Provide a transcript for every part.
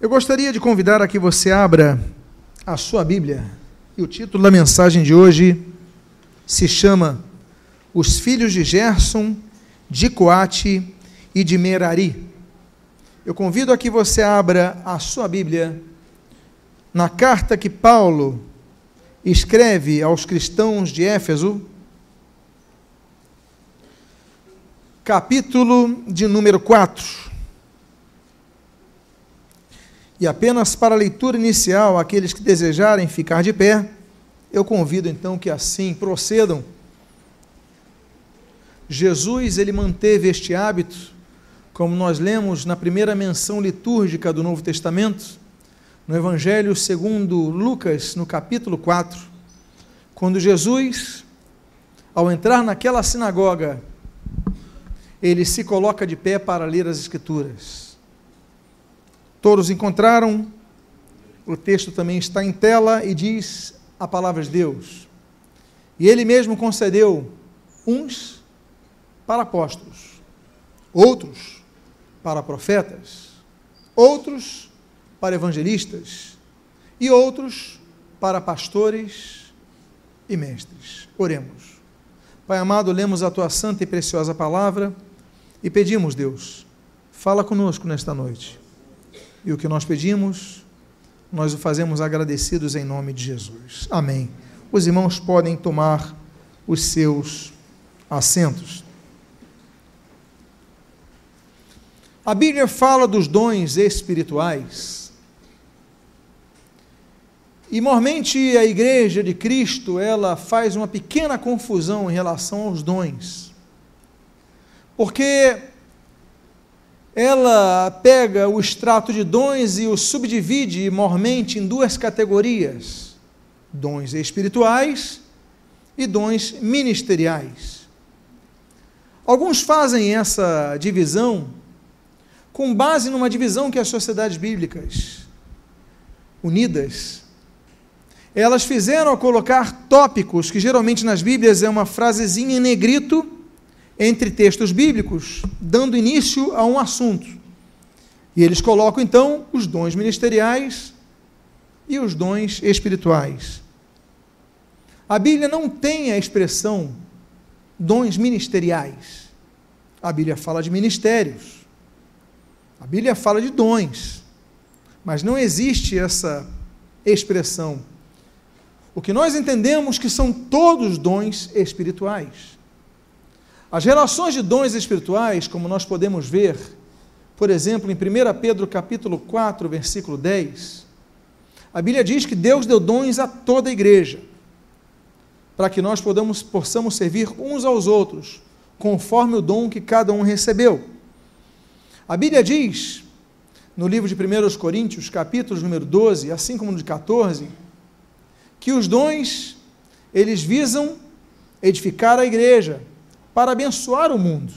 Eu gostaria de convidar a que você abra a sua Bíblia. E o título da mensagem de hoje se chama Os Filhos de Gerson, de Coate e de Merari. Eu convido a que você abra a sua Bíblia na carta que Paulo escreve aos cristãos de Éfeso, capítulo de número 4. E apenas para a leitura inicial, aqueles que desejarem ficar de pé, eu convido então que assim procedam. Jesus, ele manteve este hábito, como nós lemos na primeira menção litúrgica do Novo Testamento, no Evangelho segundo Lucas, no capítulo 4, quando Jesus, ao entrar naquela sinagoga, ele se coloca de pé para ler as Escrituras. Todos encontraram. O texto também está em tela e diz a palavra de Deus. E ele mesmo concedeu uns para apóstolos, outros para profetas, outros para evangelistas e outros para pastores e mestres. Oremos. Pai amado, lemos a tua santa e preciosa palavra e pedimos, Deus, fala conosco nesta noite. E o que nós pedimos, nós o fazemos agradecidos em nome de Jesus. Amém. Os irmãos podem tomar os seus assentos. A Bíblia fala dos dons espirituais. E normalmente a igreja de Cristo, ela faz uma pequena confusão em relação aos dons. Porque ela pega o extrato de dons e o subdivide mormente em duas categorias: dons espirituais e dons ministeriais. Alguns fazem essa divisão com base numa divisão que as sociedades bíblicas unidas elas fizeram a colocar tópicos que geralmente nas Bíblias é uma frasezinha em negrito entre textos bíblicos, dando início a um assunto. E eles colocam então os dons ministeriais e os dons espirituais. A Bíblia não tem a expressão dons ministeriais. A Bíblia fala de ministérios. A Bíblia fala de dons. Mas não existe essa expressão. O que nós entendemos que são todos dons espirituais. As relações de dons espirituais, como nós podemos ver, por exemplo, em 1 Pedro capítulo 4, versículo 10, a Bíblia diz que Deus deu dons a toda a igreja, para que nós podamos, possamos servir uns aos outros, conforme o dom que cada um recebeu. A Bíblia diz, no livro de 1 Coríntios, capítulos número 12, assim como no de 14, que os dons, eles visam edificar a igreja, para abençoar o mundo.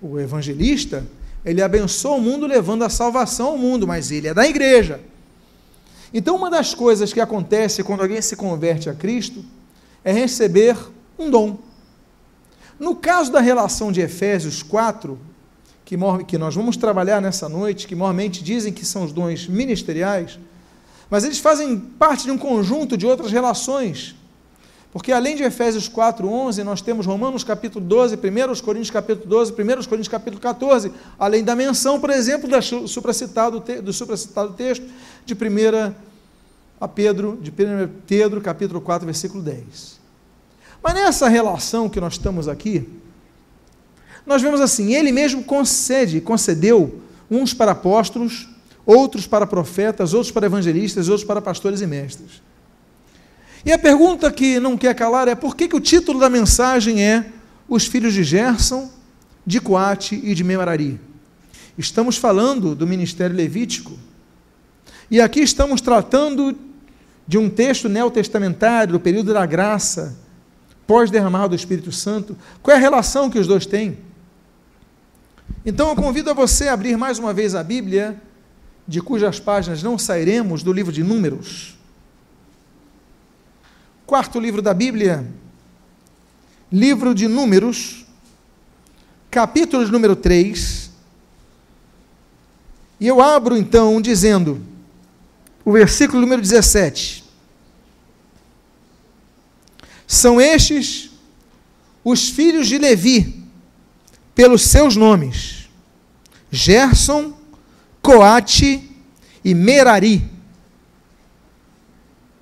O evangelista, ele abençoa o mundo levando a salvação ao mundo, mas ele é da igreja. Então, uma das coisas que acontece quando alguém se converte a Cristo é receber um dom. No caso da relação de Efésios 4, que, que nós vamos trabalhar nessa noite, que normalmente dizem que são os dons ministeriais, mas eles fazem parte de um conjunto de outras relações porque além de Efésios 4:11, nós temos Romanos capítulo 12, 1 Coríntios capítulo 12, 1 Coríntios capítulo 14, além da menção, por exemplo, do supracitado texto de 1 a Pedro, de 1 Pedro capítulo 4, versículo 10. Mas nessa relação que nós estamos aqui, nós vemos assim, ele mesmo concede, concedeu uns para apóstolos, outros para profetas, outros para evangelistas, outros para pastores e mestres. E a pergunta que não quer calar é por que, que o título da mensagem é Os Filhos de Gerson, de Coate e de Memarari? Estamos falando do ministério levítico. E aqui estamos tratando de um texto neotestamentário, do período da graça, pós-derramado do Espírito Santo. Qual é a relação que os dois têm? Então eu convido a você a abrir mais uma vez a Bíblia, de cujas páginas não sairemos, do livro de Números. Quarto livro da Bíblia, livro de Números, capítulo número 3. E eu abro então dizendo, o versículo número 17. São estes os filhos de Levi, pelos seus nomes: Gerson, Coate e Merari.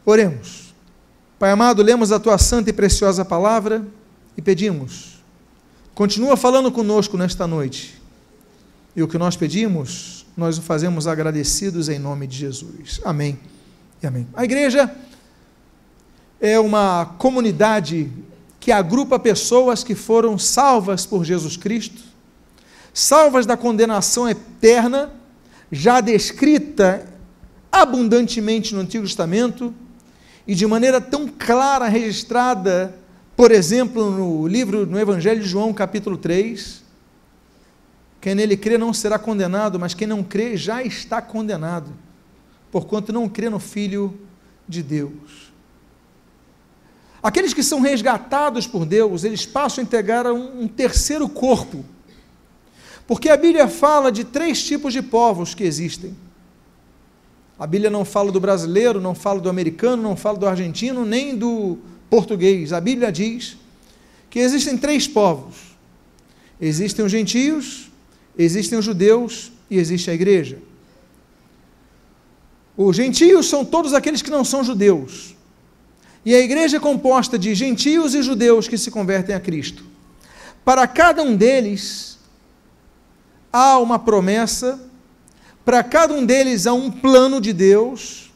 Oremos. Pai amado, lemos a tua santa e preciosa palavra e pedimos, continua falando conosco nesta noite. E o que nós pedimos, nós o fazemos agradecidos em nome de Jesus. Amém e amém. A igreja é uma comunidade que agrupa pessoas que foram salvas por Jesus Cristo, salvas da condenação eterna, já descrita abundantemente no Antigo Testamento e de maneira tão clara registrada, por exemplo, no livro, no Evangelho de João, capítulo 3. Quem nele crê não será condenado, mas quem não crê já está condenado, porquanto não crê no Filho de Deus. Aqueles que são resgatados por Deus, eles passam a integrar um, um terceiro corpo. Porque a Bíblia fala de três tipos de povos que existem. A Bíblia não fala do brasileiro, não fala do americano, não fala do argentino, nem do português. A Bíblia diz que existem três povos: existem os gentios, existem os judeus e existe a igreja. Os gentios são todos aqueles que não são judeus. E a igreja é composta de gentios e judeus que se convertem a Cristo. Para cada um deles, há uma promessa, para cada um deles há um plano de Deus,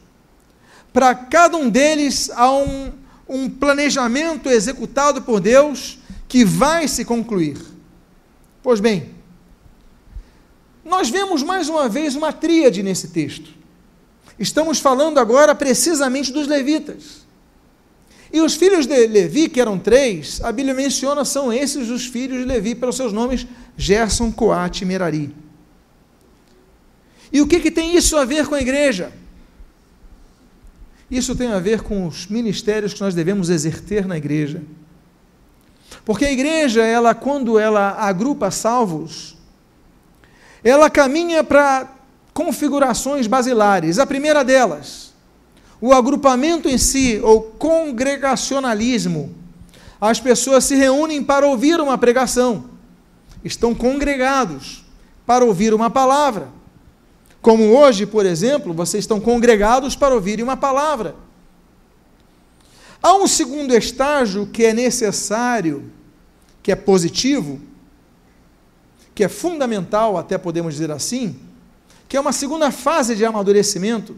para cada um deles há um, um planejamento executado por Deus que vai se concluir. Pois bem, nós vemos mais uma vez uma tríade nesse texto. Estamos falando agora precisamente dos levitas. E os filhos de Levi, que eram três, a Bíblia menciona, são esses os filhos de Levi, pelos seus nomes, Gerson, Coate e Merari. E o que, que tem isso a ver com a igreja? Isso tem a ver com os ministérios que nós devemos exercer na igreja. Porque a igreja, ela, quando ela agrupa salvos, ela caminha para configurações basilares. A primeira delas, o agrupamento em si, ou congregacionalismo, as pessoas se reúnem para ouvir uma pregação, estão congregados para ouvir uma palavra. Como hoje, por exemplo, vocês estão congregados para ouvirem uma palavra. Há um segundo estágio que é necessário, que é positivo, que é fundamental, até podemos dizer assim, que é uma segunda fase de amadurecimento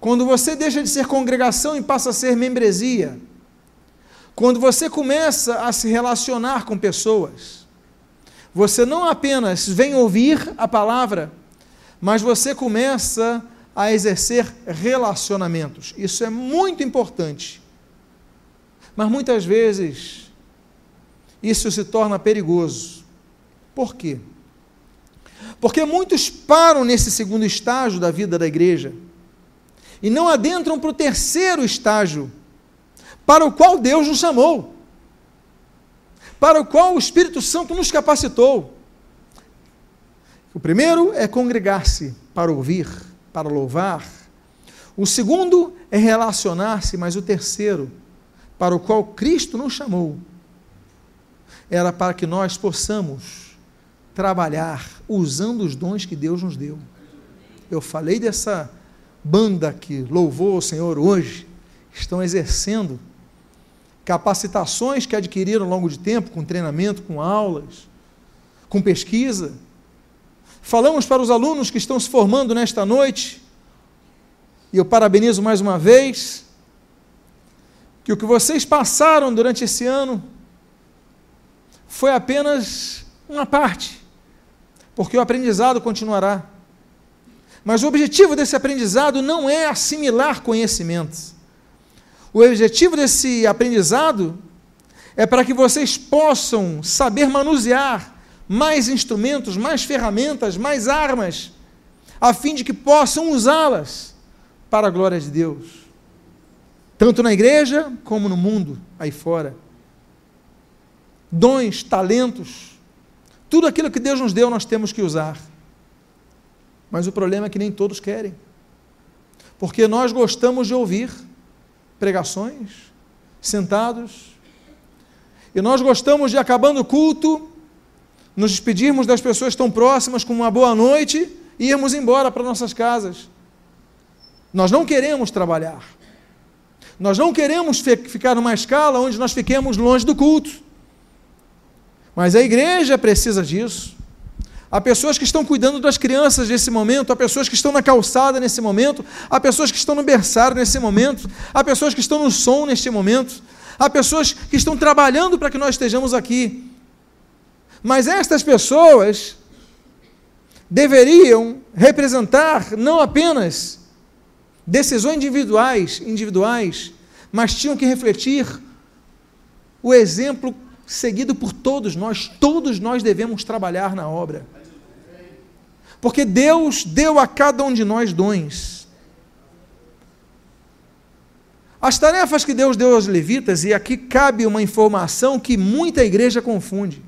quando você deixa de ser congregação e passa a ser membresia. Quando você começa a se relacionar com pessoas. Você não apenas vem ouvir a palavra, mas você começa a exercer relacionamentos. Isso é muito importante. Mas muitas vezes isso se torna perigoso. Por quê? Porque muitos param nesse segundo estágio da vida da igreja e não adentram para o terceiro estágio, para o qual Deus nos chamou, para o qual o Espírito Santo nos capacitou. O primeiro é congregar-se para ouvir, para louvar. O segundo é relacionar-se, mas o terceiro, para o qual Cristo nos chamou, era para que nós possamos trabalhar usando os dons que Deus nos deu. Eu falei dessa banda que louvou o Senhor hoje estão exercendo capacitações que adquiriram ao longo de tempo, com treinamento, com aulas, com pesquisa. Falamos para os alunos que estão se formando nesta noite, e eu parabenizo mais uma vez, que o que vocês passaram durante esse ano foi apenas uma parte, porque o aprendizado continuará. Mas o objetivo desse aprendizado não é assimilar conhecimentos. O objetivo desse aprendizado é para que vocês possam saber manusear mais instrumentos, mais ferramentas, mais armas, a fim de que possam usá-las para a glória de Deus, tanto na igreja como no mundo aí fora. Dons, talentos, tudo aquilo que Deus nos deu, nós temos que usar. Mas o problema é que nem todos querem. Porque nós gostamos de ouvir pregações, sentados, e nós gostamos de, acabando o culto, nos despedirmos das pessoas tão próximas com uma boa noite e irmos embora para nossas casas. Nós não queremos trabalhar. Nós não queremos ficar numa escala onde nós fiquemos longe do culto. Mas a igreja precisa disso. Há pessoas que estão cuidando das crianças nesse momento, há pessoas que estão na calçada nesse momento, há pessoas que estão no berçário nesse momento, há pessoas que estão no som neste momento, há pessoas que estão trabalhando para que nós estejamos aqui. Mas estas pessoas deveriam representar não apenas decisões individuais, individuais, mas tinham que refletir o exemplo seguido por todos nós. Todos nós devemos trabalhar na obra. Porque Deus deu a cada um de nós dons. As tarefas que Deus deu aos levitas, e aqui cabe uma informação que muita igreja confunde.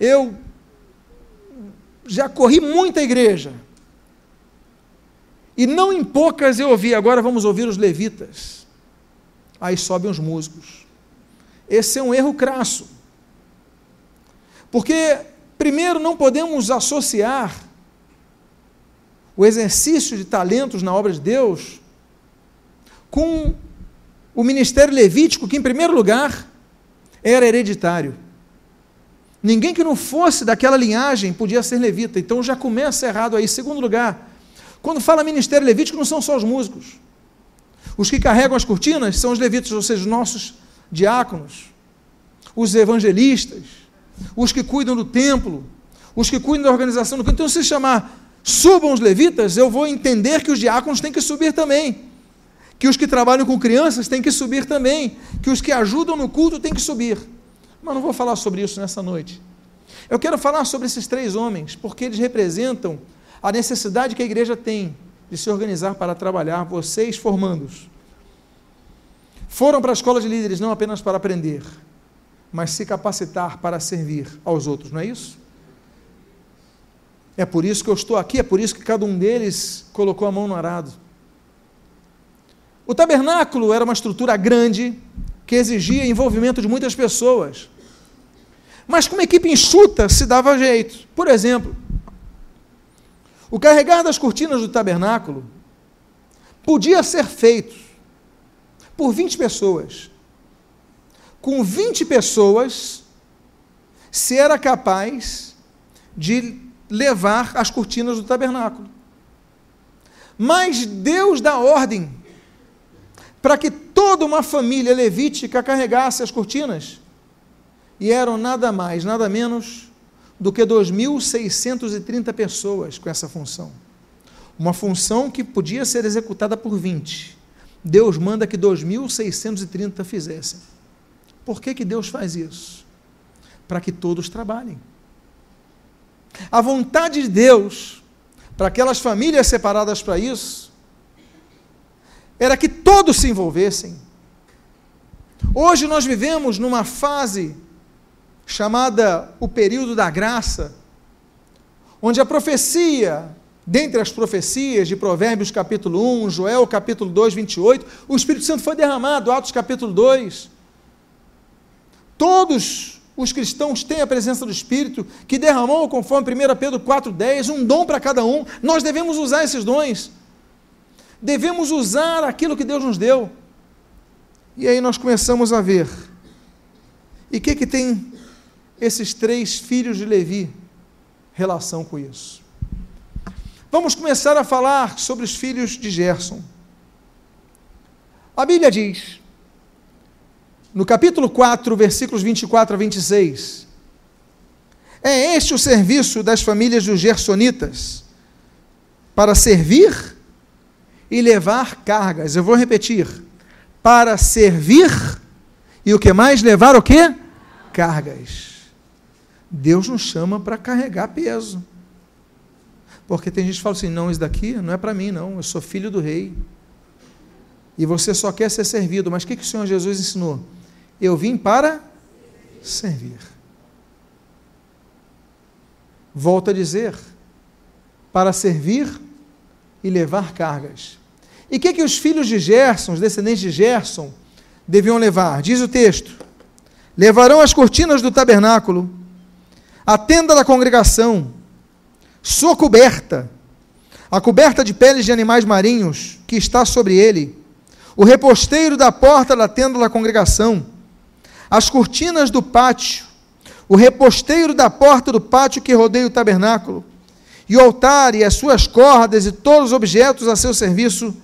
Eu já corri muita igreja. E não em poucas eu ouvi, agora vamos ouvir os levitas. Aí sobem os músicos. Esse é um erro crasso. Porque Primeiro, não podemos associar o exercício de talentos na obra de Deus com o ministério levítico, que, em primeiro lugar, era hereditário. Ninguém que não fosse daquela linhagem podia ser levita, então já começa errado aí. Segundo lugar, quando fala ministério levítico, não são só os músicos. Os que carregam as cortinas são os levitas, ou seja, os nossos diáconos, os evangelistas, os que cuidam do templo, os que cuidam da organização do templo. Então, se chamar subam os levitas, eu vou entender que os diáconos têm que subir também. Que os que trabalham com crianças têm que subir também. Que os que ajudam no culto têm que subir. Mas não vou falar sobre isso nessa noite. Eu quero falar sobre esses três homens, porque eles representam a necessidade que a igreja tem de se organizar para trabalhar, vocês formandos. Foram para a escola de líderes não apenas para aprender, mas se capacitar para servir aos outros, não é isso? É por isso que eu estou aqui, é por isso que cada um deles colocou a mão no arado. O tabernáculo era uma estrutura grande que exigia envolvimento de muitas pessoas. Mas com uma equipe enxuta se dava jeito. Por exemplo, o carregar das cortinas do tabernáculo podia ser feito por 20 pessoas com 20 pessoas, se era capaz de levar as cortinas do tabernáculo. Mas Deus dá ordem para que toda uma família levítica carregasse as cortinas. E eram nada mais, nada menos do que 2.630 pessoas com essa função. Uma função que podia ser executada por 20. Deus manda que 2.630 fizessem. Por que, que Deus faz isso? Para que todos trabalhem. A vontade de Deus, para aquelas famílias separadas para isso, era que todos se envolvessem. Hoje nós vivemos numa fase chamada o período da graça, onde a profecia, dentre as profecias de Provérbios capítulo 1, Joel capítulo 2, 28, o Espírito Santo foi derramado, Atos capítulo 2. Todos os cristãos têm a presença do Espírito, que derramou, conforme 1 Pedro 4,10, um dom para cada um. Nós devemos usar esses dons. Devemos usar aquilo que Deus nos deu. E aí nós começamos a ver. E o que, que tem esses três filhos de Levi relação com isso? Vamos começar a falar sobre os filhos de Gerson. A Bíblia diz no capítulo 4, versículos 24 a 26. É este o serviço das famílias dos Gersonitas, para servir e levar cargas. Eu vou repetir. Para servir e o que mais? Levar o quê? Cargas. Deus nos chama para carregar peso. Porque tem gente que fala assim: não, isso daqui não é para mim, não. Eu sou filho do rei. E você só quer ser servido. Mas o que, que o Senhor Jesus ensinou? Eu vim para servir. Volto a dizer, para servir e levar cargas. E o que, que os filhos de Gerson, os descendentes de Gerson, deviam levar? Diz o texto: levarão as cortinas do tabernáculo, a tenda da congregação, sua coberta, a coberta de peles de animais marinhos que está sobre ele, o reposteiro da porta da tenda da congregação, as cortinas do pátio, o reposteiro da porta do pátio que rodeia o tabernáculo, e o altar e as suas cordas e todos os objetos a seu serviço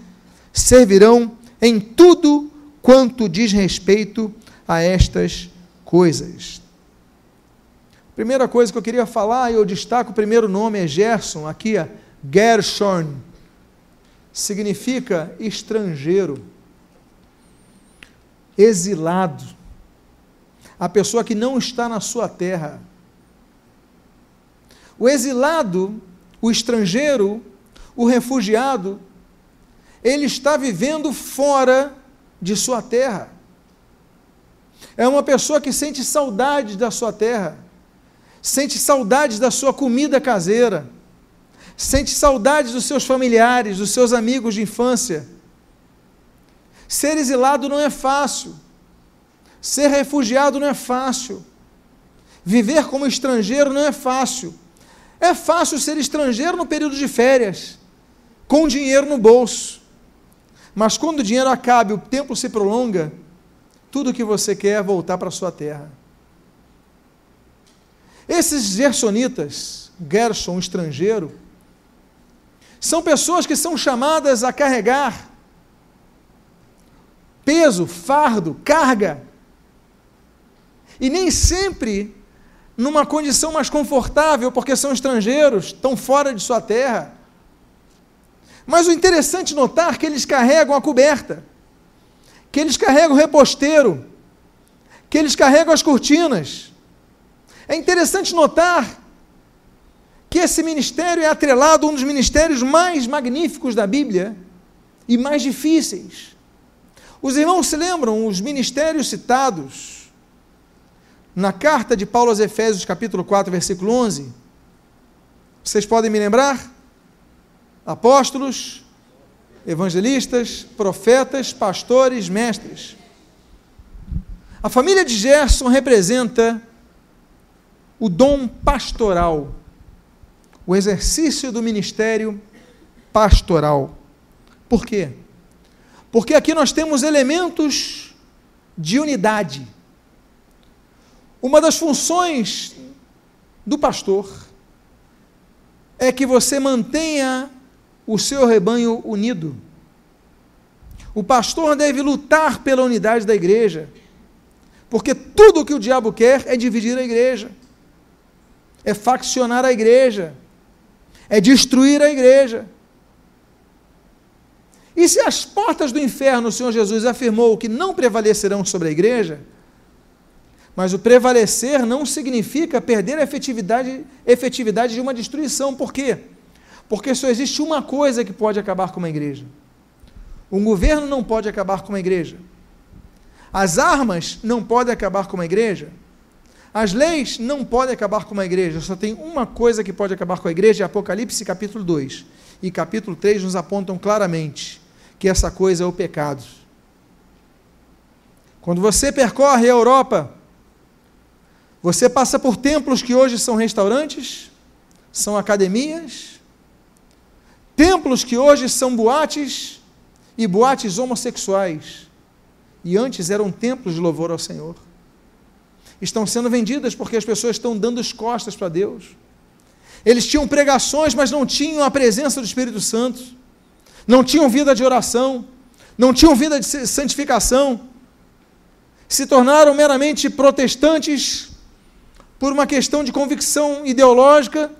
servirão em tudo quanto diz respeito a estas coisas. Primeira coisa que eu queria falar, e eu destaco o primeiro nome, é Gerson, aqui é Gershon, significa estrangeiro, exilado, a pessoa que não está na sua terra. O exilado, o estrangeiro, o refugiado, ele está vivendo fora de sua terra. É uma pessoa que sente saudade da sua terra sente saudades da sua comida caseira, sente saudades dos seus familiares, dos seus amigos de infância. Ser exilado não é fácil, ser refugiado não é fácil, viver como estrangeiro não é fácil. É fácil ser estrangeiro no período de férias, com dinheiro no bolso. Mas quando o dinheiro acaba e o tempo se prolonga, tudo o que você quer é voltar para a sua terra. Esses gersonitas, Gerson, estrangeiro, são pessoas que são chamadas a carregar peso, fardo, carga. E nem sempre numa condição mais confortável, porque são estrangeiros, estão fora de sua terra. Mas o interessante notar que eles carregam a coberta, que eles carregam o reposteiro, que eles carregam as cortinas. É interessante notar que esse ministério é atrelado a um dos ministérios mais magníficos da Bíblia e mais difíceis. Os irmãos se lembram os ministérios citados na carta de Paulo aos Efésios, capítulo 4, versículo 11? Vocês podem me lembrar? Apóstolos, evangelistas, profetas, pastores, mestres. A família de Gerson representa o dom pastoral, o exercício do ministério pastoral. Por quê? Porque aqui nós temos elementos de unidade. Uma das funções do pastor é que você mantenha o seu rebanho unido. O pastor deve lutar pela unidade da igreja, porque tudo o que o diabo quer é dividir a igreja é faccionar a igreja, é destruir a igreja. E se as portas do inferno o Senhor Jesus afirmou que não prevalecerão sobre a igreja, mas o prevalecer não significa perder a efetividade, efetividade de uma destruição. Por quê? Porque só existe uma coisa que pode acabar com uma igreja. Um governo não pode acabar com uma igreja. As armas não podem acabar com uma igreja. As leis não podem acabar com uma igreja, só tem uma coisa que pode acabar com a igreja, é Apocalipse capítulo 2 e capítulo 3 nos apontam claramente que essa coisa é o pecado. Quando você percorre a Europa, você passa por templos que hoje são restaurantes, são academias, templos que hoje são boates e boates homossexuais, e antes eram templos de louvor ao Senhor. Estão sendo vendidas porque as pessoas estão dando as costas para Deus. Eles tinham pregações, mas não tinham a presença do Espírito Santo, não tinham vida de oração, não tinham vida de santificação, se tornaram meramente protestantes por uma questão de convicção ideológica,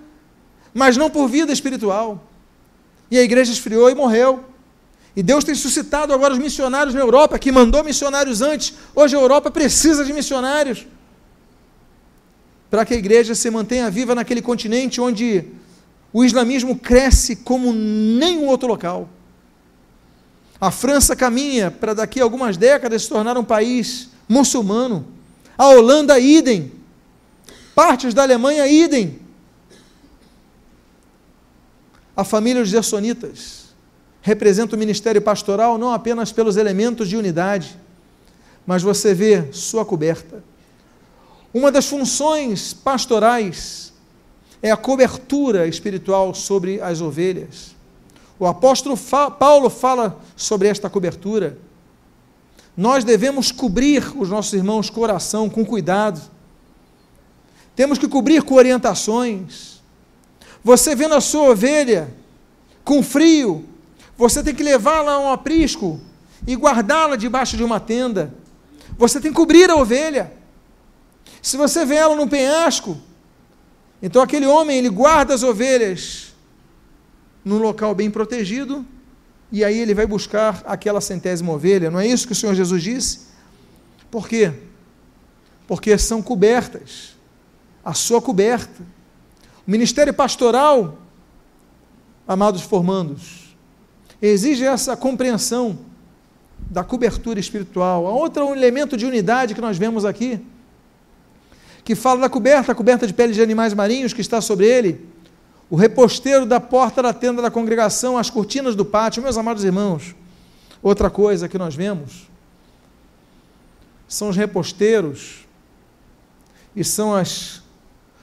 mas não por vida espiritual. E a igreja esfriou e morreu. E Deus tem suscitado agora os missionários na Europa, que mandou missionários antes. Hoje a Europa precisa de missionários para que a igreja se mantenha viva naquele continente onde o islamismo cresce como nenhum outro local. A França caminha para daqui a algumas décadas se tornar um país muçulmano. A Holanda, idem. Partes da Alemanha, idem. A família dos Gersonitas representa o ministério pastoral não apenas pelos elementos de unidade, mas você vê sua coberta. Uma das funções pastorais é a cobertura espiritual sobre as ovelhas. O apóstolo Paulo fala sobre esta cobertura. Nós devemos cobrir os nossos irmãos coração com cuidado. Temos que cobrir com orientações. Você vendo a sua ovelha com frio, você tem que levá-la a um aprisco e guardá-la debaixo de uma tenda. Você tem que cobrir a ovelha. Se você vê ela num penhasco, então aquele homem ele guarda as ovelhas num local bem protegido e aí ele vai buscar aquela centésima ovelha. Não é isso que o Senhor Jesus disse? Por quê? Porque são cobertas. A sua coberta. Ministério pastoral, amados formandos, exige essa compreensão da cobertura espiritual. A outro elemento de unidade que nós vemos aqui, que fala da coberta, a coberta de pele de animais marinhos que está sobre ele, o reposteiro da porta da tenda da congregação, as cortinas do pátio. Meus amados irmãos, outra coisa que nós vemos são os reposteiros e são as,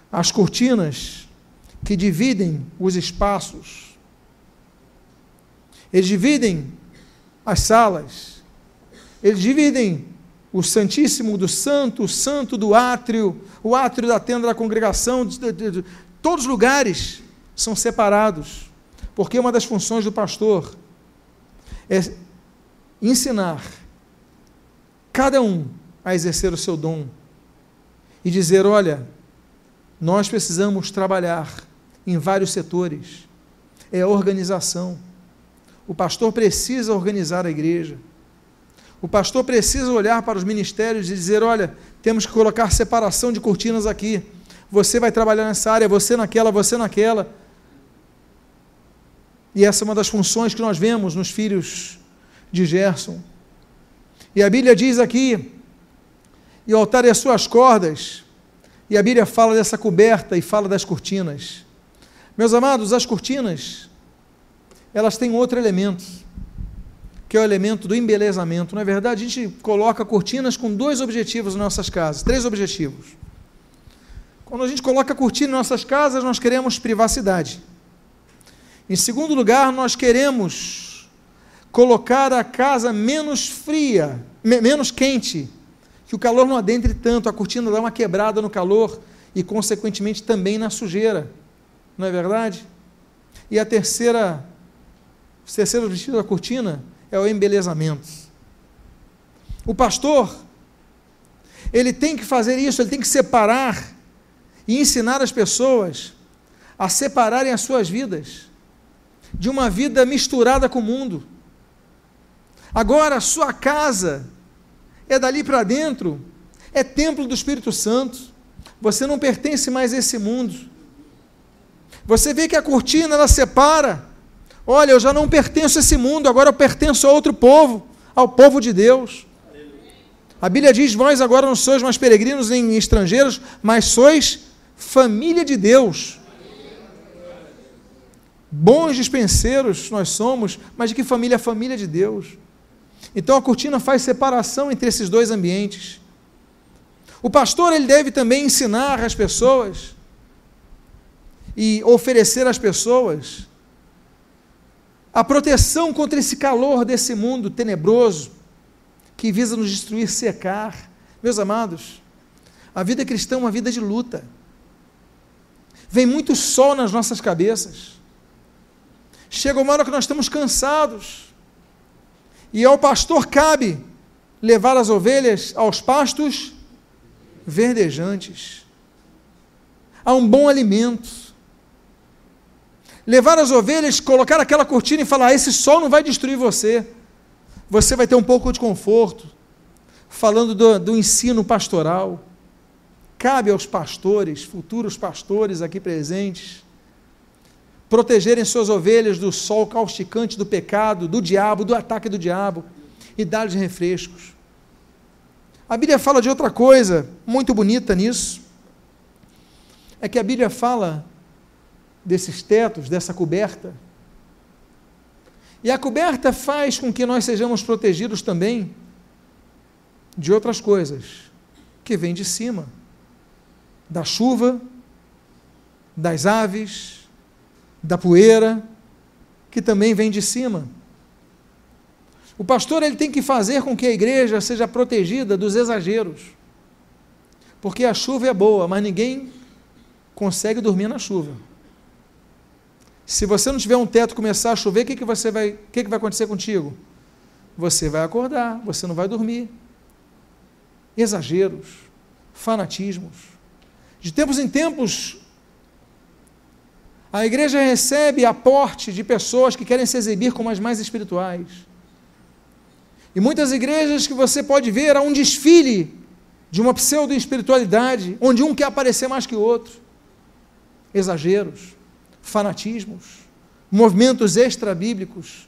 as cortinas que dividem os espaços. Eles dividem as salas, eles dividem o Santíssimo do Santo, o Santo do Átrio, o átrio da tenda da congregação, de, de, de, todos os lugares são separados, porque uma das funções do pastor é ensinar cada um a exercer o seu dom e dizer: olha, nós precisamos trabalhar em vários setores, é a organização. O pastor precisa organizar a igreja. O pastor precisa olhar para os ministérios e dizer: olha, temos que colocar separação de cortinas aqui. Você vai trabalhar nessa área, você naquela, você naquela. E essa é uma das funções que nós vemos nos filhos de Gerson. E a Bíblia diz aqui: e o altar e as suas cordas. E a Bíblia fala dessa coberta e fala das cortinas. Meus amados, as cortinas, elas têm outro elemento, que é o elemento do embelezamento. Na é verdade, a gente coloca cortinas com dois objetivos nas nossas casas, três objetivos. Quando a gente coloca cortina em nossas casas, nós queremos privacidade. Em segundo lugar, nós queremos colocar a casa menos fria, me menos quente, que o calor não adentre tanto, a cortina dá uma quebrada no calor e, consequentemente, também na sujeira. Não é verdade? E a terceira, o terceiro objetivo da cortina é o embelezamento. O pastor, ele tem que fazer isso, ele tem que separar e ensinar as pessoas a separarem as suas vidas de uma vida misturada com o mundo. Agora, sua casa é dali para dentro, é templo do Espírito Santo. Você não pertence mais a esse mundo. Você vê que a cortina ela separa. Olha, eu já não pertenço a esse mundo, agora eu pertenço a outro povo, ao povo de Deus. A Bíblia diz: Vós agora não sois mais peregrinos nem estrangeiros, mas sois família de Deus. Bons dispenseiros nós somos, mas de que família? Família de Deus. Então a cortina faz separação entre esses dois ambientes. O pastor ele deve também ensinar as pessoas e oferecer às pessoas a proteção contra esse calor desse mundo tenebroso que visa nos destruir, secar. Meus amados, a vida cristã é uma vida de luta. Vem muito sol nas nossas cabeças. Chega uma hora que nós estamos cansados. E ao pastor cabe levar as ovelhas aos pastos verdejantes, a um bom alimento. Levar as ovelhas, colocar aquela cortina e falar: esse sol não vai destruir você. Você vai ter um pouco de conforto. Falando do, do ensino pastoral. Cabe aos pastores, futuros pastores aqui presentes, protegerem suas ovelhas do sol causticante do pecado, do diabo, do ataque do diabo e dar-lhes refrescos. A Bíblia fala de outra coisa muito bonita nisso. É que a Bíblia fala desses tetos, dessa coberta. E a coberta faz com que nós sejamos protegidos também de outras coisas que vêm de cima da chuva, das aves, da poeira, que também vem de cima. O pastor ele tem que fazer com que a igreja seja protegida dos exageros. Porque a chuva é boa, mas ninguém consegue dormir na chuva. Se você não tiver um teto começar a chover, o que, que, você vai, o que, que vai acontecer contigo? Você vai acordar, você não vai dormir. Exageros, fanatismos. De tempos em tempos, a igreja recebe aporte de pessoas que querem se exibir como as mais espirituais. E muitas igrejas que você pode ver há um desfile de uma pseudo-espiritualidade, onde um quer aparecer mais que o outro. Exageros, fanatismos, movimentos extra-bíblicos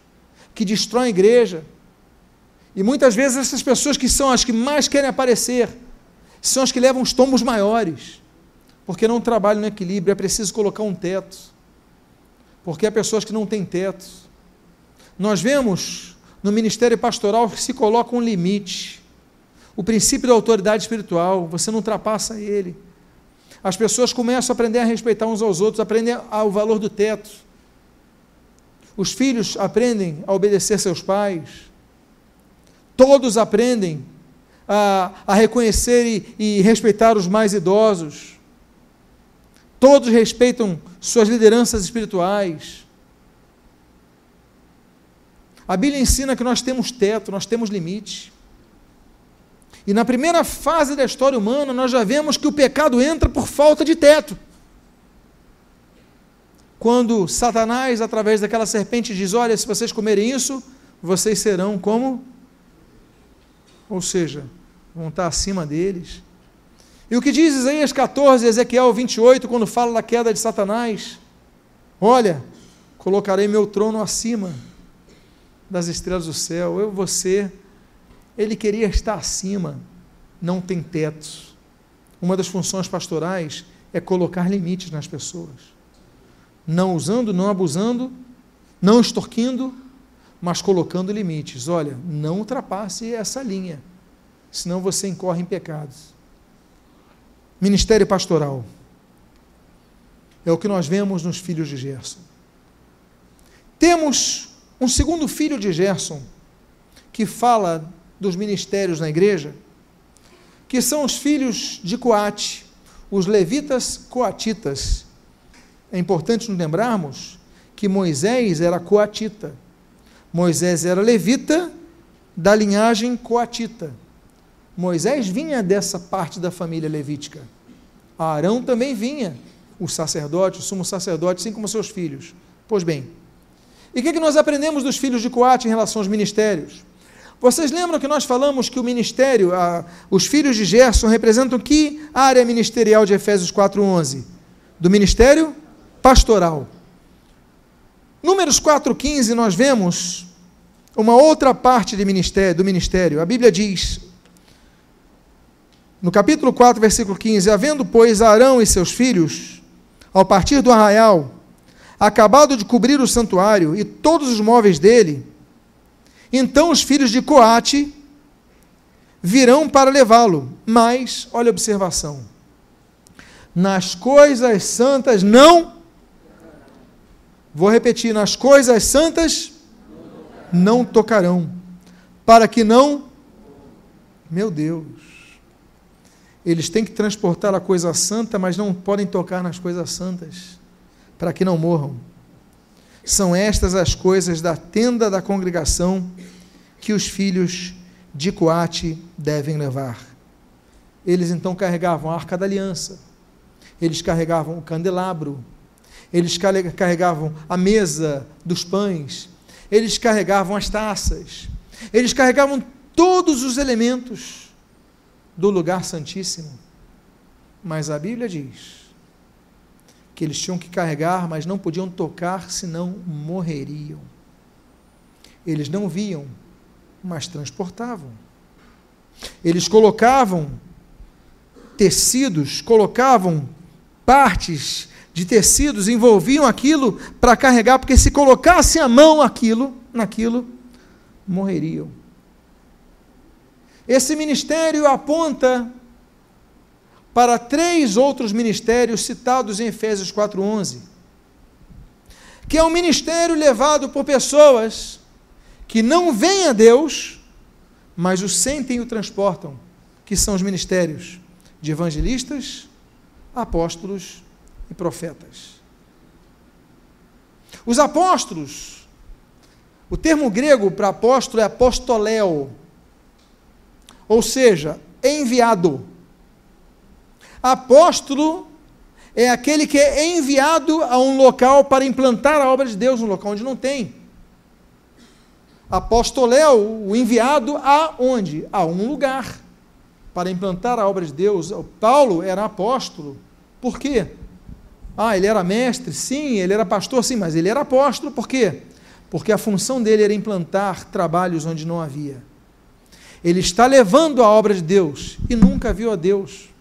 que destroem a igreja. E muitas vezes essas pessoas que são as que mais querem aparecer são as que levam os tombos maiores, porque não trabalham no equilíbrio, é preciso colocar um teto porque há pessoas que não têm teto. Nós vemos no ministério pastoral que se coloca um limite. O princípio da autoridade espiritual, você não ultrapassa ele. As pessoas começam a aprender a respeitar uns aos outros, aprendem o valor do teto. Os filhos aprendem a obedecer seus pais. Todos aprendem a, a reconhecer e, e respeitar os mais idosos. Todos respeitam suas lideranças espirituais. A Bíblia ensina que nós temos teto, nós temos limite. E na primeira fase da história humana, nós já vemos que o pecado entra por falta de teto. Quando Satanás, através daquela serpente, diz: Olha, se vocês comerem isso, vocês serão como? Ou seja, vão estar acima deles. E o que diz Isaías 14, Ezequiel 28, quando fala da queda de Satanás? Olha, colocarei meu trono acima das estrelas do céu. Eu, você, ele queria estar acima, não tem teto. Uma das funções pastorais é colocar limites nas pessoas. Não usando, não abusando, não extorquindo, mas colocando limites. Olha, não ultrapasse essa linha, senão você incorre em pecados. Ministério pastoral. É o que nós vemos nos filhos de Gerson. Temos um segundo filho de Gerson, que fala dos ministérios na igreja, que são os filhos de Coate, os levitas coatitas. É importante nos lembrarmos que Moisés era coatita. Moisés era levita da linhagem coatita. Moisés vinha dessa parte da família levítica. Arão também vinha, o sacerdote, o sumo sacerdote, assim como seus filhos. Pois bem, e o que, que nós aprendemos dos filhos de Coate em relação aos ministérios? Vocês lembram que nós falamos que o ministério, a, os filhos de Gerson representam que área ministerial de Efésios 4:11? Do ministério pastoral. Números 4:15 nós vemos uma outra parte ministério, do ministério. A Bíblia diz: no capítulo 4, versículo 15: Havendo, pois, Arão e seus filhos, ao partir do arraial, acabado de cobrir o santuário e todos os móveis dele, então os filhos de Coate virão para levá-lo. Mas, olha a observação: nas coisas santas não. Vou repetir: nas coisas santas não tocarão, para que não. Meu Deus. Eles têm que transportar a coisa santa, mas não podem tocar nas coisas santas, para que não morram. São estas as coisas da tenda da congregação que os filhos de Coate devem levar. Eles então carregavam a arca da aliança, eles carregavam o candelabro, eles carregavam a mesa dos pães, eles carregavam as taças, eles carregavam todos os elementos do lugar santíssimo. Mas a Bíblia diz que eles tinham que carregar, mas não podiam tocar, senão morreriam. Eles não viam, mas transportavam. Eles colocavam tecidos, colocavam partes de tecidos envolviam aquilo para carregar, porque se colocasse a mão aquilo, naquilo, morreriam. Esse ministério aponta para três outros ministérios citados em Efésios 4:11, que é um ministério levado por pessoas que não veem a Deus, mas o sentem e o transportam, que são os ministérios de evangelistas, apóstolos e profetas. Os apóstolos, o termo grego para apóstolo é apostoléu, ou seja, enviado. Apóstolo é aquele que é enviado a um local para implantar a obra de Deus, um local onde não tem. Apostoléu, o enviado a onde? A um lugar para implantar a obra de Deus. Paulo era apóstolo. Por quê? Ah, ele era mestre, sim, ele era pastor, sim, mas ele era apóstolo, por quê? Porque a função dele era implantar trabalhos onde não havia. Ele está levando a obra de Deus e nunca viu a Deus.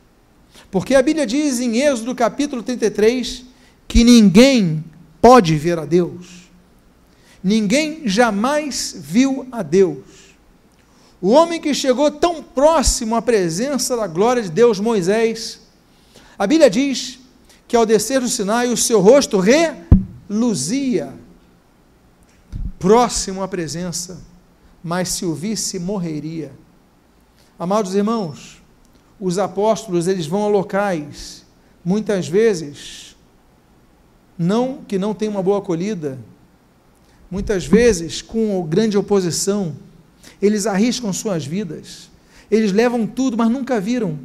Porque a Bíblia diz em Êxodo capítulo 33 que ninguém pode ver a Deus. Ninguém jamais viu a Deus. O homem que chegou tão próximo à presença da glória de Deus, Moisés, a Bíblia diz que ao descer do Sinai o seu rosto reluzia, próximo à presença mas se o visse, morreria. Amados irmãos, os apóstolos, eles vão a locais, muitas vezes, não que não tem uma boa acolhida, muitas vezes com grande oposição, eles arriscam suas vidas, eles levam tudo, mas nunca viram,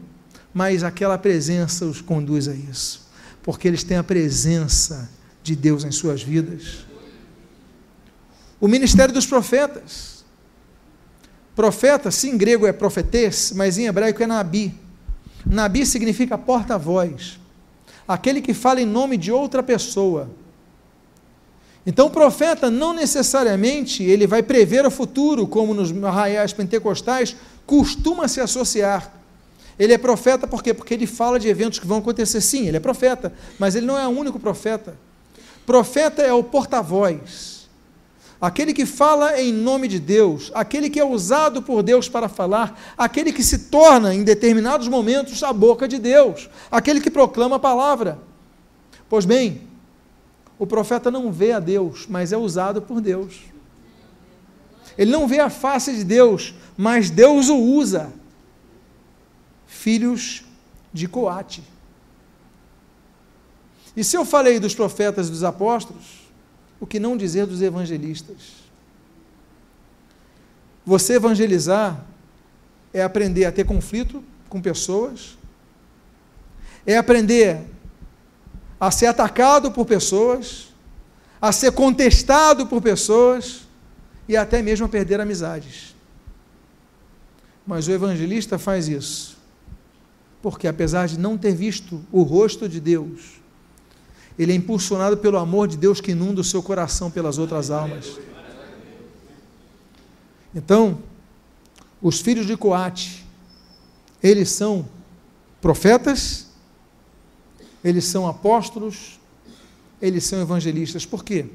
mas aquela presença os conduz a isso, porque eles têm a presença de Deus em suas vidas. O ministério dos profetas, Profeta, sim, em grego é profetês, mas em hebraico é nabi. Nabi significa porta-voz, aquele que fala em nome de outra pessoa. Então, o profeta não necessariamente ele vai prever o futuro, como nos arraiais pentecostais costuma se associar. Ele é profeta por quê? Porque ele fala de eventos que vão acontecer. Sim, ele é profeta, mas ele não é o único profeta. Profeta é o porta-voz aquele que fala em nome de Deus, aquele que é usado por Deus para falar, aquele que se torna, em determinados momentos, a boca de Deus, aquele que proclama a palavra. Pois bem, o profeta não vê a Deus, mas é usado por Deus. Ele não vê a face de Deus, mas Deus o usa. Filhos de Coate. E se eu falei dos profetas e dos apóstolos, o que não dizer dos evangelistas? Você evangelizar é aprender a ter conflito com pessoas, é aprender a ser atacado por pessoas, a ser contestado por pessoas e até mesmo a perder amizades. Mas o evangelista faz isso, porque apesar de não ter visto o rosto de Deus, ele é impulsionado pelo amor de Deus que inunda o seu coração pelas outras almas. Então, os filhos de Coate, eles são profetas, eles são apóstolos, eles são evangelistas. Por quê?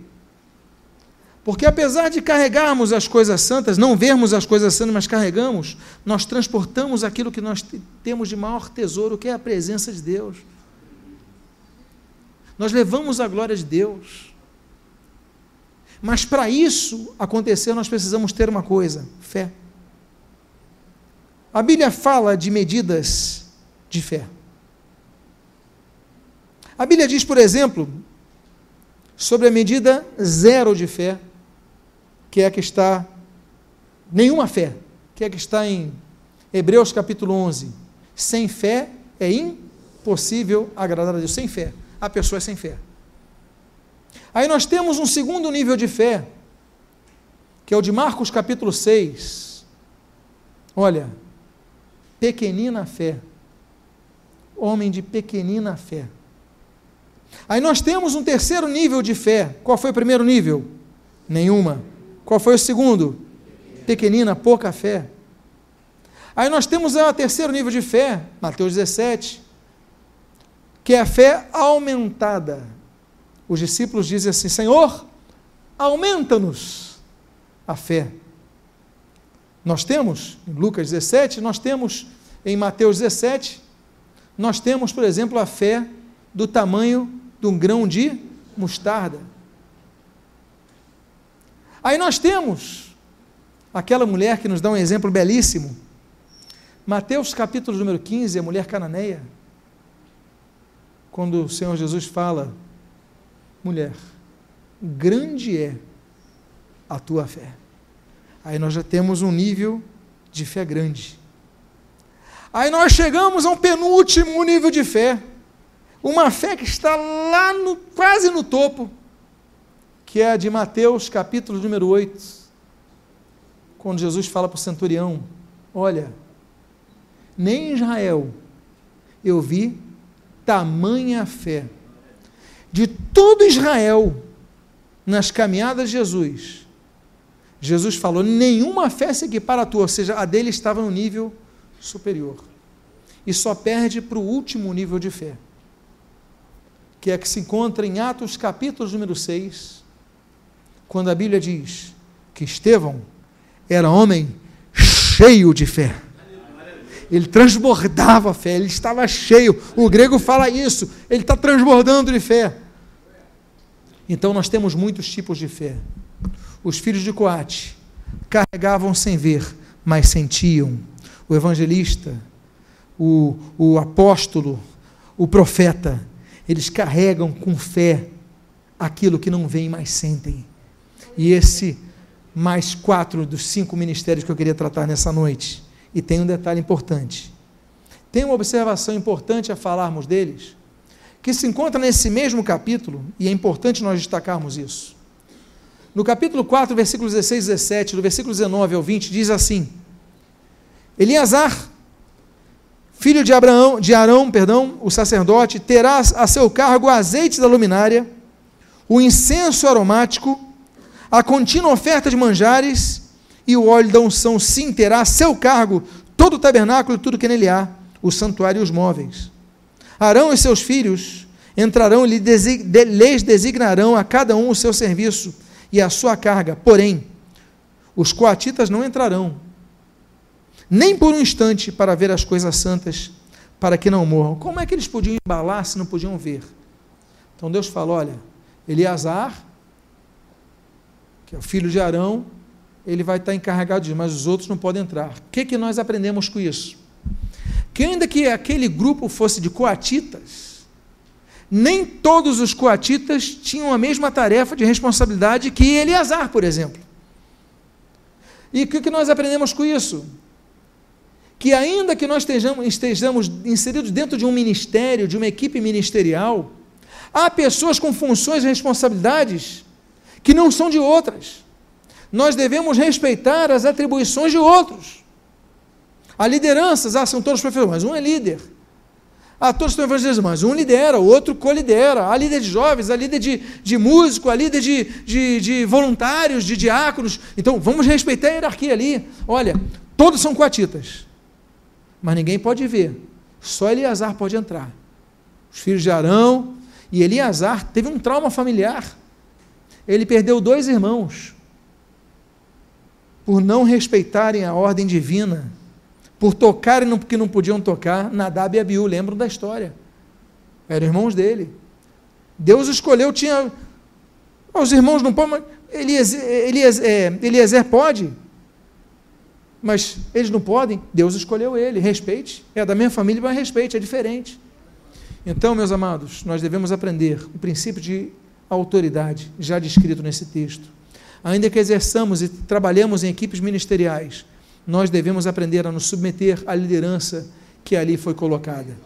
Porque apesar de carregarmos as coisas santas, não vermos as coisas santas, mas carregamos, nós transportamos aquilo que nós temos de maior tesouro, que é a presença de Deus. Nós levamos a glória de Deus. Mas para isso acontecer, nós precisamos ter uma coisa: fé. A Bíblia fala de medidas de fé. A Bíblia diz, por exemplo, sobre a medida zero de fé, que é a que está, nenhuma fé, que é a que está em Hebreus capítulo 11. Sem fé é impossível agradar a Deus, sem fé a pessoa é sem fé. Aí nós temos um segundo nível de fé, que é o de Marcos capítulo 6. Olha, pequenina fé. Homem de pequenina fé. Aí nós temos um terceiro nível de fé. Qual foi o primeiro nível? Nenhuma. Qual foi o segundo? Pequenina, pouca fé. Aí nós temos o terceiro nível de fé, Mateus 17, que é a fé aumentada. Os discípulos dizem assim: Senhor, aumenta-nos a fé. Nós temos, em Lucas 17, nós temos em Mateus 17, nós temos, por exemplo, a fé do tamanho de um grão de mostarda. Aí nós temos aquela mulher que nos dá um exemplo belíssimo. Mateus capítulo número 15, a mulher cananeia. Quando o Senhor Jesus fala, mulher, grande é a tua fé. Aí nós já temos um nível de fé grande. Aí nós chegamos a um penúltimo nível de fé. Uma fé que está lá no, quase no topo, que é a de Mateus, capítulo número 8, quando Jesus fala para o centurião: Olha, nem em Israel eu vi tamanha fé. De todo Israel, nas caminhadas de Jesus, Jesus falou: nenhuma fé se equipara à tua, ou seja, a dele estava no nível superior. E só perde para o último nível de fé, que é que se encontra em Atos capítulo número 6, quando a Bíblia diz que Estevão era homem cheio de fé. Ele transbordava a fé, ele estava cheio. O grego fala isso, ele está transbordando de fé. Então nós temos muitos tipos de fé. Os filhos de Coate carregavam sem ver, mas sentiam. O evangelista, o, o apóstolo, o profeta, eles carregam com fé aquilo que não veem, mas sentem. E esse, mais quatro dos cinco ministérios que eu queria tratar nessa noite. E tem um detalhe importante. Tem uma observação importante a falarmos deles, que se encontra nesse mesmo capítulo, e é importante nós destacarmos isso. No capítulo 4, versículos 16 e 17, do versículo 19 ao 20, diz assim: Eliasar, filho de Abraão, de Arão, perdão, o sacerdote, terá a seu cargo o azeite da luminária, o incenso aromático, a contínua oferta de manjares e o óleo da unção, sim, terá seu cargo todo o tabernáculo e tudo que nele há, o santuário e os móveis. Arão e seus filhos entrarão e lhes designarão a cada um o seu serviço e a sua carga. Porém, os coatitas não entrarão, nem por um instante, para ver as coisas santas, para que não morram. Como é que eles podiam embalar se não podiam ver? Então Deus fala: olha, Eleazar, que é o filho de Arão, ele vai estar encarregado disso, mas os outros não podem entrar. O que, que nós aprendemos com isso? Que ainda que aquele grupo fosse de coatitas, nem todos os coatitas tinham a mesma tarefa de responsabilidade que Eleazar, por exemplo. E o que, que nós aprendemos com isso? Que ainda que nós estejamos, estejamos inseridos dentro de um ministério, de uma equipe ministerial, há pessoas com funções e responsabilidades que não são de outras nós devemos respeitar as atribuições de outros. Há lideranças, ah, são todos professores, mas um é líder. Ah, todos estão evangelizando, mas um lidera, o outro co-lidera. Há líder de jovens, há líder de, de músico, há líder de, de, de voluntários, de diáconos. Então, vamos respeitar a hierarquia ali. Olha, todos são coatitas, mas ninguém pode ver. Só Eliasar pode entrar. Os filhos de Arão e Eliasar teve um trauma familiar. Ele perdeu dois irmãos por não respeitarem a ordem divina, por tocarem no que não podiam tocar, Nadab e Abiú, lembram da história. Eram irmãos dele. Deus escolheu, tinha. Os irmãos não podem, Eliezer, Eliezer, é, Eliezer pode, mas eles não podem. Deus escolheu ele, respeite. É da minha família, mas respeite, é diferente. Então, meus amados, nós devemos aprender o princípio de autoridade, já descrito nesse texto ainda que exerçamos e trabalhemos em equipes ministeriais, nós devemos aprender a nos submeter à liderança que ali foi colocada.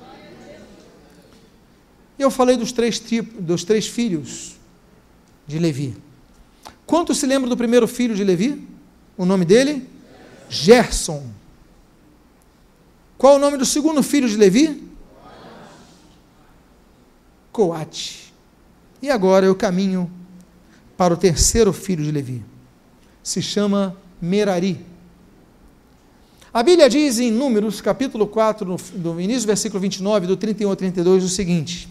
Eu falei dos três, tipos, dos três filhos de Levi. Quantos se lembram do primeiro filho de Levi? O nome dele? Gerson. Qual o nome do segundo filho de Levi? Coate. E agora eu caminho para o terceiro filho de Levi. Se chama Merari. A Bíblia diz em Números, capítulo 4, no, no início do versículo 29, do 31 ao 32, o seguinte: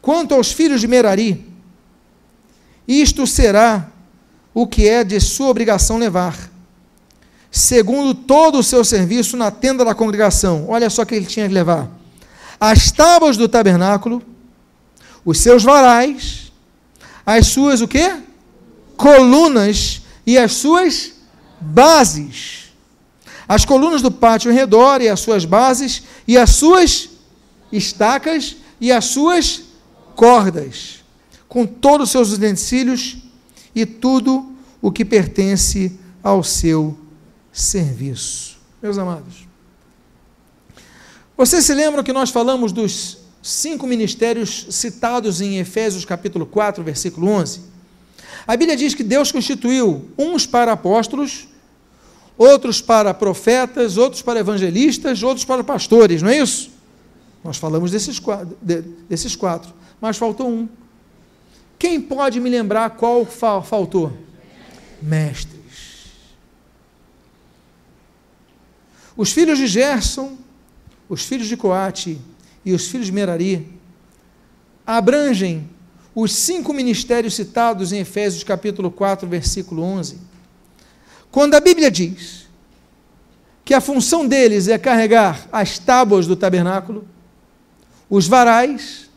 Quanto aos filhos de Merari, isto será o que é de sua obrigação levar, segundo todo o seu serviço na tenda da congregação. Olha só o que ele tinha que levar: as tábuas do tabernáculo, os seus varais, as suas o quê? Colunas e as suas bases. As colunas do pátio em redor e as suas bases e as suas estacas e as suas cordas, com todos os seus utensílios e tudo o que pertence ao seu serviço. Meus amados, vocês se lembram que nós falamos dos cinco ministérios citados em Efésios capítulo 4, versículo 11? A Bíblia diz que Deus constituiu uns para apóstolos, outros para profetas, outros para evangelistas, outros para pastores, não é isso? Nós falamos desses quatro, desses quatro mas faltou um. Quem pode me lembrar qual fa faltou? Mestres. Os filhos de Gerson, os filhos de Coate e os filhos de Merari abrangem os cinco ministérios citados em Efésios capítulo 4, versículo 11. Quando a Bíblia diz que a função deles é carregar as tábuas do tabernáculo, os varais,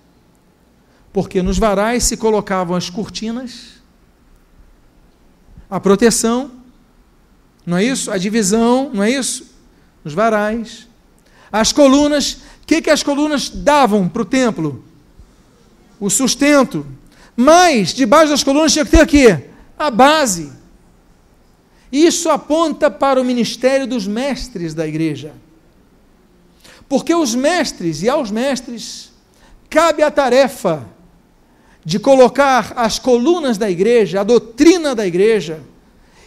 porque nos varais se colocavam as cortinas, a proteção, não é isso? A divisão, não é isso? Nos varais. As colunas, o que, que as colunas davam para o templo? O sustento. Mas, debaixo das colunas tinha que ter o quê? A base. Isso aponta para o ministério dos mestres da igreja. Porque os mestres, e aos mestres, cabe a tarefa de colocar as colunas da igreja, a doutrina da igreja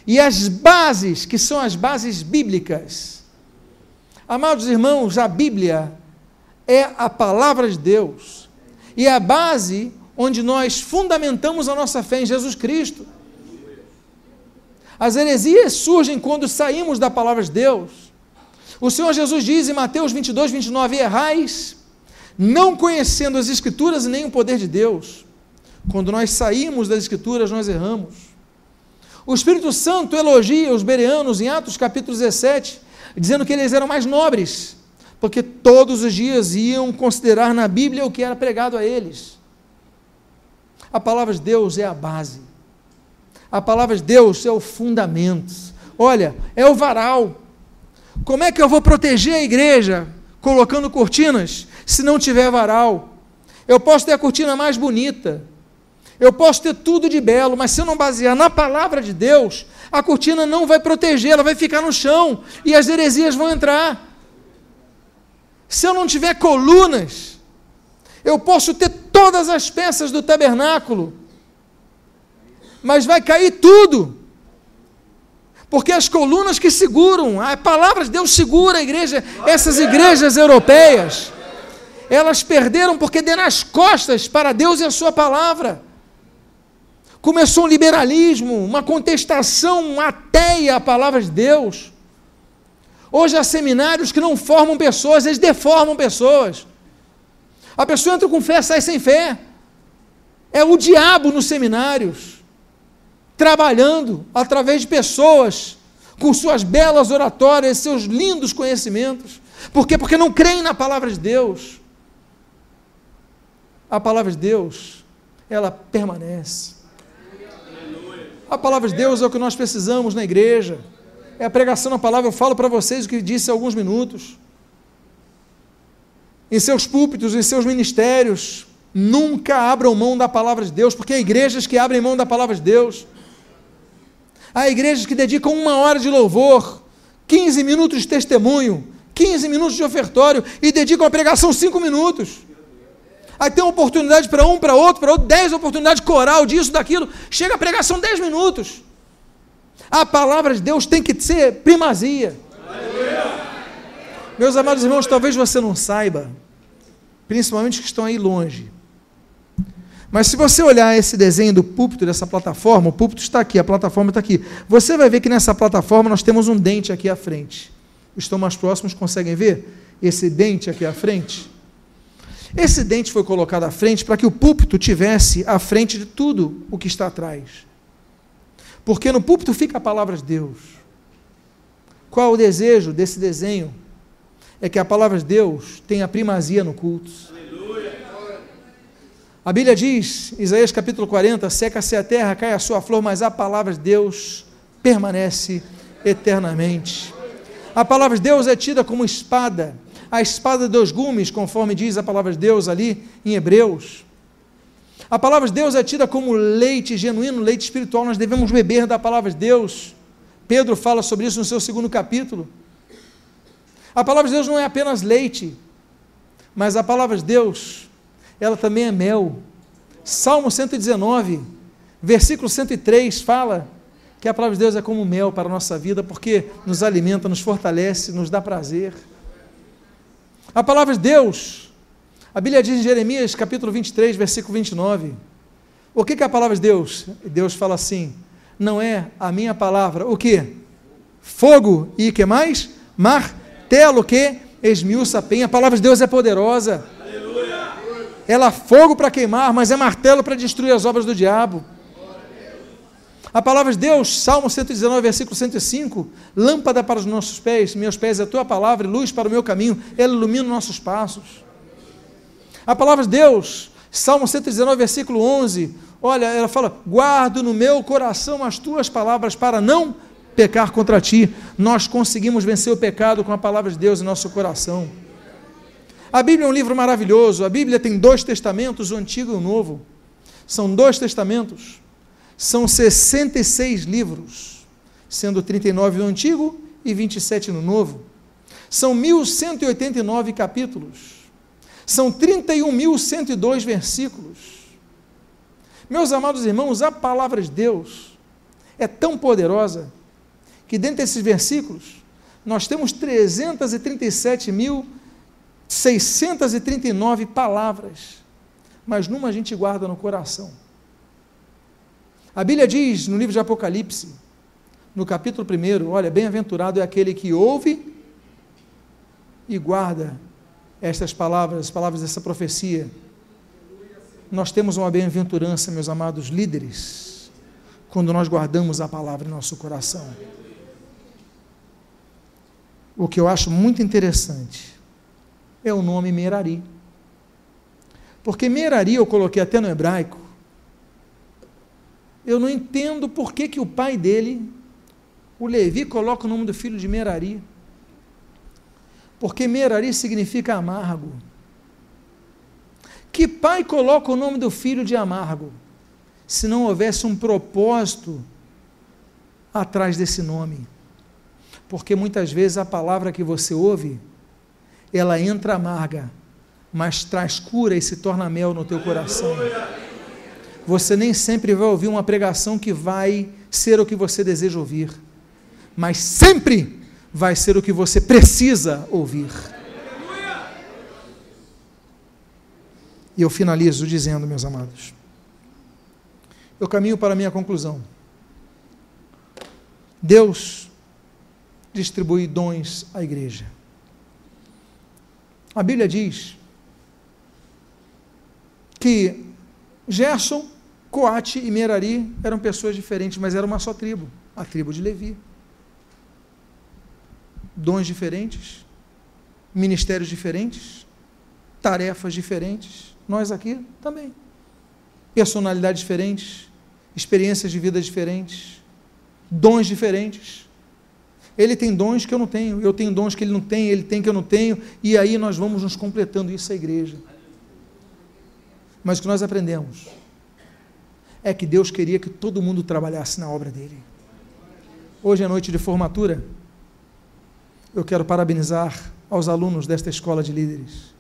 e as bases, que são as bases bíblicas. Amados irmãos, a Bíblia é a palavra de Deus e é a base onde nós fundamentamos a nossa fé em Jesus Cristo. As heresias surgem quando saímos da palavra de Deus. O Senhor Jesus diz em Mateus 22, 29: Errais, não conhecendo as Escrituras e nem o poder de Deus. Quando nós saímos das Escrituras, nós erramos. O Espírito Santo elogia os bereanos em Atos capítulo 17, dizendo que eles eram mais nobres, porque todos os dias iam considerar na Bíblia o que era pregado a eles. A palavra de Deus é a base. A palavra de Deus é o fundamento. Olha, é o varal. Como é que eu vou proteger a igreja colocando cortinas se não tiver varal? Eu posso ter a cortina mais bonita, eu posso ter tudo de belo, mas se eu não basear na palavra de Deus, a cortina não vai proteger, ela vai ficar no chão e as heresias vão entrar. Se eu não tiver colunas, eu posso ter todas as peças do tabernáculo, mas vai cair tudo. Porque as colunas que seguram, a palavra de Deus segura a igreja, essas igrejas europeias, elas perderam porque deram as costas para Deus e a sua palavra. Começou um liberalismo, uma contestação ateia à palavra de Deus. Hoje há seminários que não formam pessoas, eles deformam pessoas. A pessoa entra com fé, sai sem fé. É o diabo nos seminários, trabalhando através de pessoas com suas belas oratórias, seus lindos conhecimentos. Por quê? Porque não creem na palavra de Deus. A palavra de Deus, ela permanece. A palavra de Deus é o que nós precisamos na igreja. É a pregação da palavra. Eu falo para vocês o que disse há alguns minutos. Em seus púlpitos, em seus ministérios, nunca abram mão da palavra de Deus, porque há igrejas que abrem mão da palavra de Deus. Há igrejas que dedicam uma hora de louvor, 15 minutos de testemunho, 15 minutos de ofertório e dedicam a pregação 5 minutos. Aí tem uma oportunidade para um, para outro, para outro, dez oportunidades coral, disso, daquilo. Chega a pregação dez minutos. A palavra de Deus tem que ser primazia. Meus amados irmãos, talvez você não saiba, principalmente que estão aí longe, Mas se você olhar esse desenho do púlpito, dessa plataforma, o púlpito está aqui, a plataforma está aqui. Você vai ver que nessa plataforma nós temos um dente aqui à frente. Estão mais próximos conseguem ver esse dente aqui à frente? Esse dente foi colocado à frente para que o púlpito tivesse à frente de tudo o que está atrás. Porque no púlpito fica a palavra de Deus. Qual o desejo desse desenho? É que a palavra de Deus tenha primazia no culto. A Bíblia diz, Isaías capítulo 40, seca-se a terra, cai a sua flor, mas a palavra de Deus permanece eternamente. A palavra de Deus é tida como espada, a espada de dois gumes, conforme diz a palavra de Deus ali em Hebreus. A palavra de Deus é tida como leite genuíno, leite espiritual, nós devemos beber da palavra de Deus. Pedro fala sobre isso no seu segundo capítulo. A palavra de Deus não é apenas leite, mas a palavra de Deus ela também é mel. Salmo 119, versículo 103 fala que a palavra de Deus é como mel para a nossa vida, porque nos alimenta, nos fortalece, nos dá prazer. A palavra de Deus, a Bíblia diz em Jeremias capítulo 23, versículo 29. O que, que é a palavra de Deus? Deus fala assim: não é a minha palavra, o que? Fogo e que mais? Martelo que esmiuça a penha. A palavra de Deus é poderosa ela é fogo para queimar, mas é martelo para destruir as obras do diabo. A palavra de Deus, Salmo 119, versículo 105, lâmpada para os nossos pés, meus pés é a tua palavra e luz para o meu caminho, ela ilumina nossos passos. A palavra de Deus, Salmo 119, versículo 11, olha, ela fala: guardo no meu coração as tuas palavras para não pecar contra ti. Nós conseguimos vencer o pecado com a palavra de Deus em nosso coração. A Bíblia é um livro maravilhoso. A Bíblia tem dois testamentos, o Antigo e o Novo. São dois testamentos. São 66 livros, sendo 39 no Antigo e 27 no Novo. São 1189 capítulos. São 31.102 versículos. Meus amados irmãos, a palavra de Deus é tão poderosa que dentre esses versículos nós temos 337 mil 639 palavras, mas numa a gente guarda no coração. A Bíblia diz no livro de Apocalipse, no capítulo 1, olha, bem-aventurado é aquele que ouve e guarda estas palavras, as palavras dessa profecia. Nós temos uma bem-aventurança, meus amados líderes, quando nós guardamos a palavra em nosso coração. O que eu acho muito interessante é o nome Merari. Porque Merari eu coloquei até no hebraico. Eu não entendo por que, que o pai dele, o Levi, coloca o nome do filho de Merari. Porque Merari significa amargo. Que pai coloca o nome do filho de amargo? Se não houvesse um propósito atrás desse nome. Porque muitas vezes a palavra que você ouve ela entra amarga, mas traz cura e se torna mel no teu coração. Você nem sempre vai ouvir uma pregação que vai ser o que você deseja ouvir, mas sempre vai ser o que você precisa ouvir. E eu finalizo dizendo, meus amados, eu caminho para a minha conclusão. Deus distribui dons à igreja. A Bíblia diz que Gerson, Coate e Merari eram pessoas diferentes, mas era uma só tribo, a tribo de Levi. Dons diferentes, ministérios diferentes, tarefas diferentes. Nós aqui também. Personalidades diferentes, experiências de vida diferentes, dons diferentes. Ele tem dons que eu não tenho, eu tenho dons que ele não tem, ele tem que eu não tenho, e aí nós vamos nos completando isso a igreja. Mas o que nós aprendemos é que Deus queria que todo mundo trabalhasse na obra dele. Hoje é noite de formatura. Eu quero parabenizar aos alunos desta escola de líderes,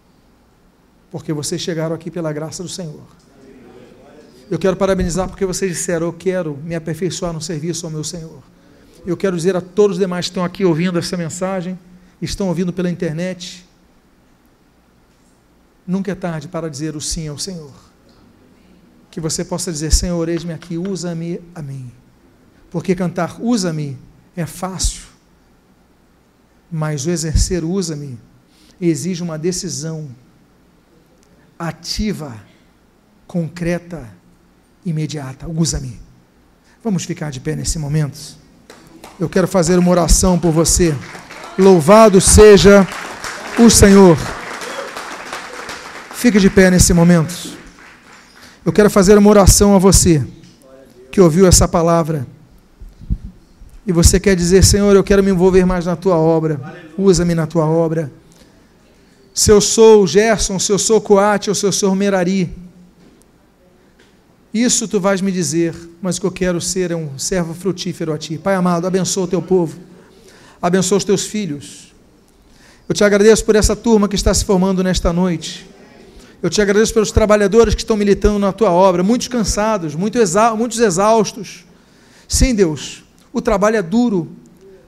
porque vocês chegaram aqui pela graça do Senhor. Eu quero parabenizar porque vocês disseram: Eu quero me aperfeiçoar no serviço ao meu Senhor eu quero dizer a todos os demais que estão aqui ouvindo essa mensagem, estão ouvindo pela internet, nunca é tarde para dizer o sim ao Senhor. que você possa dizer: Senhor, eis-me aqui, usa-me a mim. Porque cantar usa-me é fácil, mas o exercer usa-me exige uma decisão ativa, concreta, imediata. Usa-me. Vamos ficar de pé nesse momento? Eu quero fazer uma oração por você. Louvado seja o Senhor. Fique de pé nesse momento. Eu quero fazer uma oração a você que ouviu essa palavra. E você quer dizer, Senhor, eu quero me envolver mais na tua obra. Usa-me na tua obra. Se eu sou Gerson, se eu sou Coate ou se eu sou Merari. Isso tu vais me dizer, mas o que eu quero ser é um servo frutífero a ti. Pai amado, abençoa o teu povo, abençoa os teus filhos. Eu te agradeço por essa turma que está se formando nesta noite. Eu te agradeço pelos trabalhadores que estão militando na tua obra, muitos cansados, muito muitos exaustos. Sim, Deus, o trabalho é duro,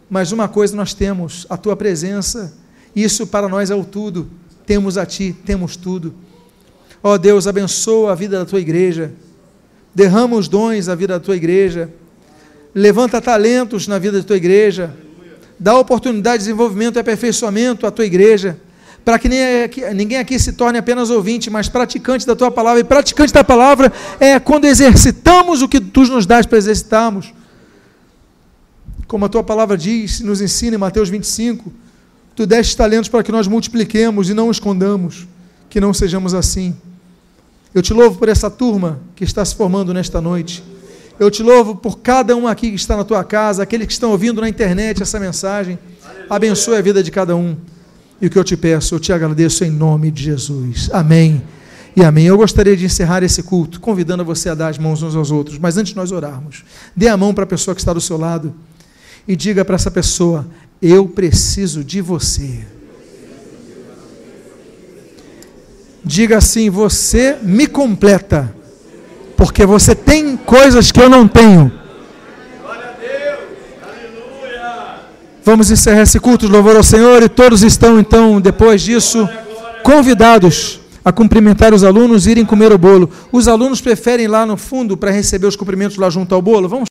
mas uma coisa nós temos: a tua presença. Isso para nós é o tudo. Temos a ti, temos tudo. Ó oh, Deus, abençoa a vida da tua igreja derrama os dons na vida da tua igreja, levanta talentos na vida da tua igreja, dá oportunidade de desenvolvimento e aperfeiçoamento à tua igreja, para que ninguém aqui se torne apenas ouvinte, mas praticante da tua palavra. E praticante da palavra é quando exercitamos o que tu nos dás para exercitarmos. Como a tua palavra diz, nos ensina em Mateus 25, tu deste talentos para que nós multipliquemos e não escondamos, que não sejamos assim. Eu te louvo por essa turma que está se formando nesta noite. Eu te louvo por cada um aqui que está na tua casa, aqueles que estão ouvindo na internet essa mensagem. Abençoe a vida de cada um. E o que eu te peço, eu te agradeço em nome de Jesus. Amém. E amém. Eu gostaria de encerrar esse culto convidando você a dar as mãos uns aos outros. Mas antes de nós orarmos, dê a mão para a pessoa que está do seu lado e diga para essa pessoa: Eu preciso de você. Diga assim: Você me completa, porque você tem coisas que eu não tenho. Vamos encerrar esse culto de louvor ao Senhor e todos estão então, depois disso, convidados a cumprimentar os alunos e irem comer o bolo. Os alunos preferem ir lá no fundo para receber os cumprimentos lá junto ao bolo. Vamos